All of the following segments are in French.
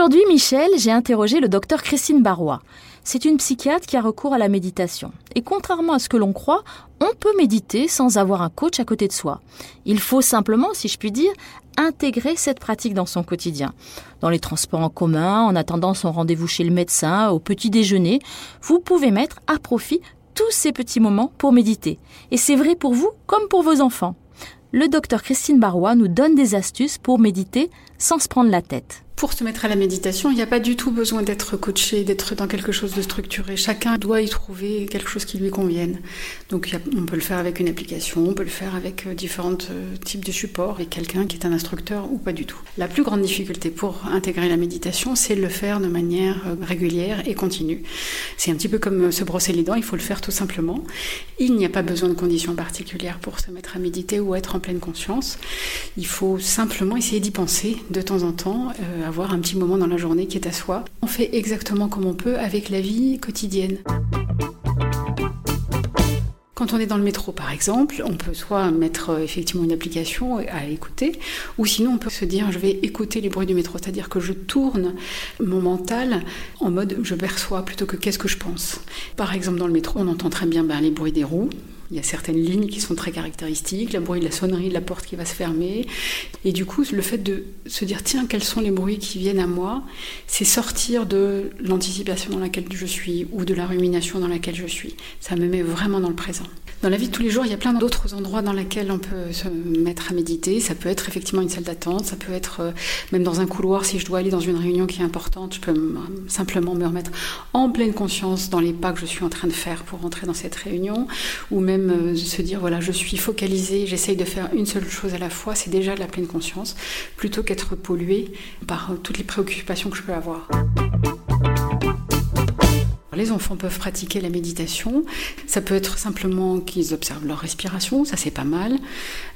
Aujourd'hui, Michel, j'ai interrogé le docteur Christine Barrois. C'est une psychiatre qui a recours à la méditation. Et contrairement à ce que l'on croit, on peut méditer sans avoir un coach à côté de soi. Il faut simplement, si je puis dire, intégrer cette pratique dans son quotidien. Dans les transports en commun, en attendant son rendez-vous chez le médecin, au petit déjeuner, vous pouvez mettre à profit tous ces petits moments pour méditer. Et c'est vrai pour vous comme pour vos enfants. Le docteur Christine Barrois nous donne des astuces pour méditer sans se prendre la tête. Pour se mettre à la méditation, il n'y a pas du tout besoin d'être coaché, d'être dans quelque chose de structuré. Chacun doit y trouver quelque chose qui lui convienne. Donc on peut le faire avec une application, on peut le faire avec euh, différents euh, types de supports, avec quelqu'un qui est un instructeur ou pas du tout. La plus grande difficulté pour intégrer la méditation, c'est de le faire de manière euh, régulière et continue. C'est un petit peu comme se brosser les dents, il faut le faire tout simplement. Il n'y a pas besoin de conditions particulières pour se mettre à méditer ou être en pleine conscience. Il faut simplement essayer d'y penser de temps en temps avoir un petit moment dans la journée qui est à soi. On fait exactement comme on peut avec la vie quotidienne. Quand on est dans le métro, par exemple, on peut soit mettre euh, effectivement une application à écouter, ou sinon on peut se dire je vais écouter les bruits du métro, c'est-à-dire que je tourne mon mental en mode je perçois plutôt que qu'est-ce que je pense. Par exemple, dans le métro, on entend très bien ben, les bruits des roues, il y a certaines lignes qui sont très caractéristiques, le bruit de la sonnerie de la porte qui va se fermer. Et du coup, le fait de se dire, tiens, quels sont les bruits qui viennent à moi, c'est sortir de l'anticipation dans laquelle je suis ou de la rumination dans laquelle je suis. Ça me met vraiment dans le présent. Dans la vie de tous les jours, il y a plein d'autres endroits dans lesquels on peut se mettre à méditer. Ça peut être effectivement une salle d'attente, ça peut être euh, même dans un couloir. Si je dois aller dans une réunion qui est importante, je peux simplement me remettre en pleine conscience dans les pas que je suis en train de faire pour rentrer dans cette réunion, ou même euh, se dire voilà, je suis focalisé, j'essaye de faire une seule chose à la fois. C'est déjà de la pleine conscience, plutôt qu'être pollué par euh, toutes les préoccupations que je peux avoir. Les enfants peuvent pratiquer la méditation. Ça peut être simplement qu'ils observent leur respiration, ça c'est pas mal.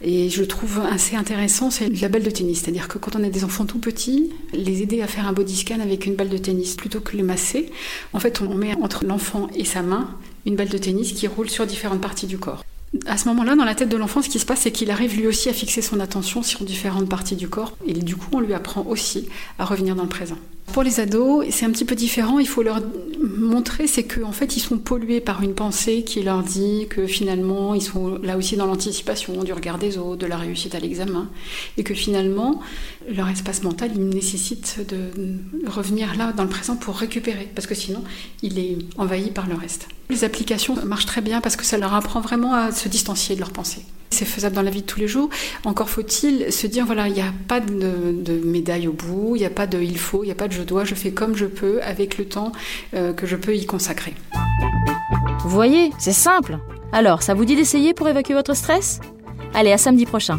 Et je trouve assez intéressant, c'est la balle de tennis. C'est-à-dire que quand on a des enfants tout petits, les aider à faire un body scan avec une balle de tennis plutôt que les masser, en fait on met entre l'enfant et sa main une balle de tennis qui roule sur différentes parties du corps. À ce moment-là, dans la tête de l'enfant, ce qui se passe, c'est qu'il arrive lui aussi à fixer son attention sur différentes parties du corps. Et du coup, on lui apprend aussi à revenir dans le présent. Pour les ados, c'est un petit peu différent. Il faut leur montrer, c'est qu'en fait, ils sont pollués par une pensée qui leur dit que finalement, ils sont là aussi dans l'anticipation du regard des autres, de la réussite à l'examen, et que finalement, leur espace mental, il nécessite de revenir là, dans le présent, pour récupérer, parce que sinon, il est envahi par le reste. Les applications marchent très bien parce que ça leur apprend vraiment à se distancier de leurs pensées. C'est faisable dans la vie de tous les jours. Encore faut-il se dire voilà, il n'y a pas de, médaille au bout, il n'y a pas de il faut, il n'y a pas de je dois, je fais comme je peux avec le temps euh, que je peux y consacrer. Vous voyez, c'est simple. Alors, ça vous dit d'essayer pour évacuer votre stress? Allez, à samedi prochain.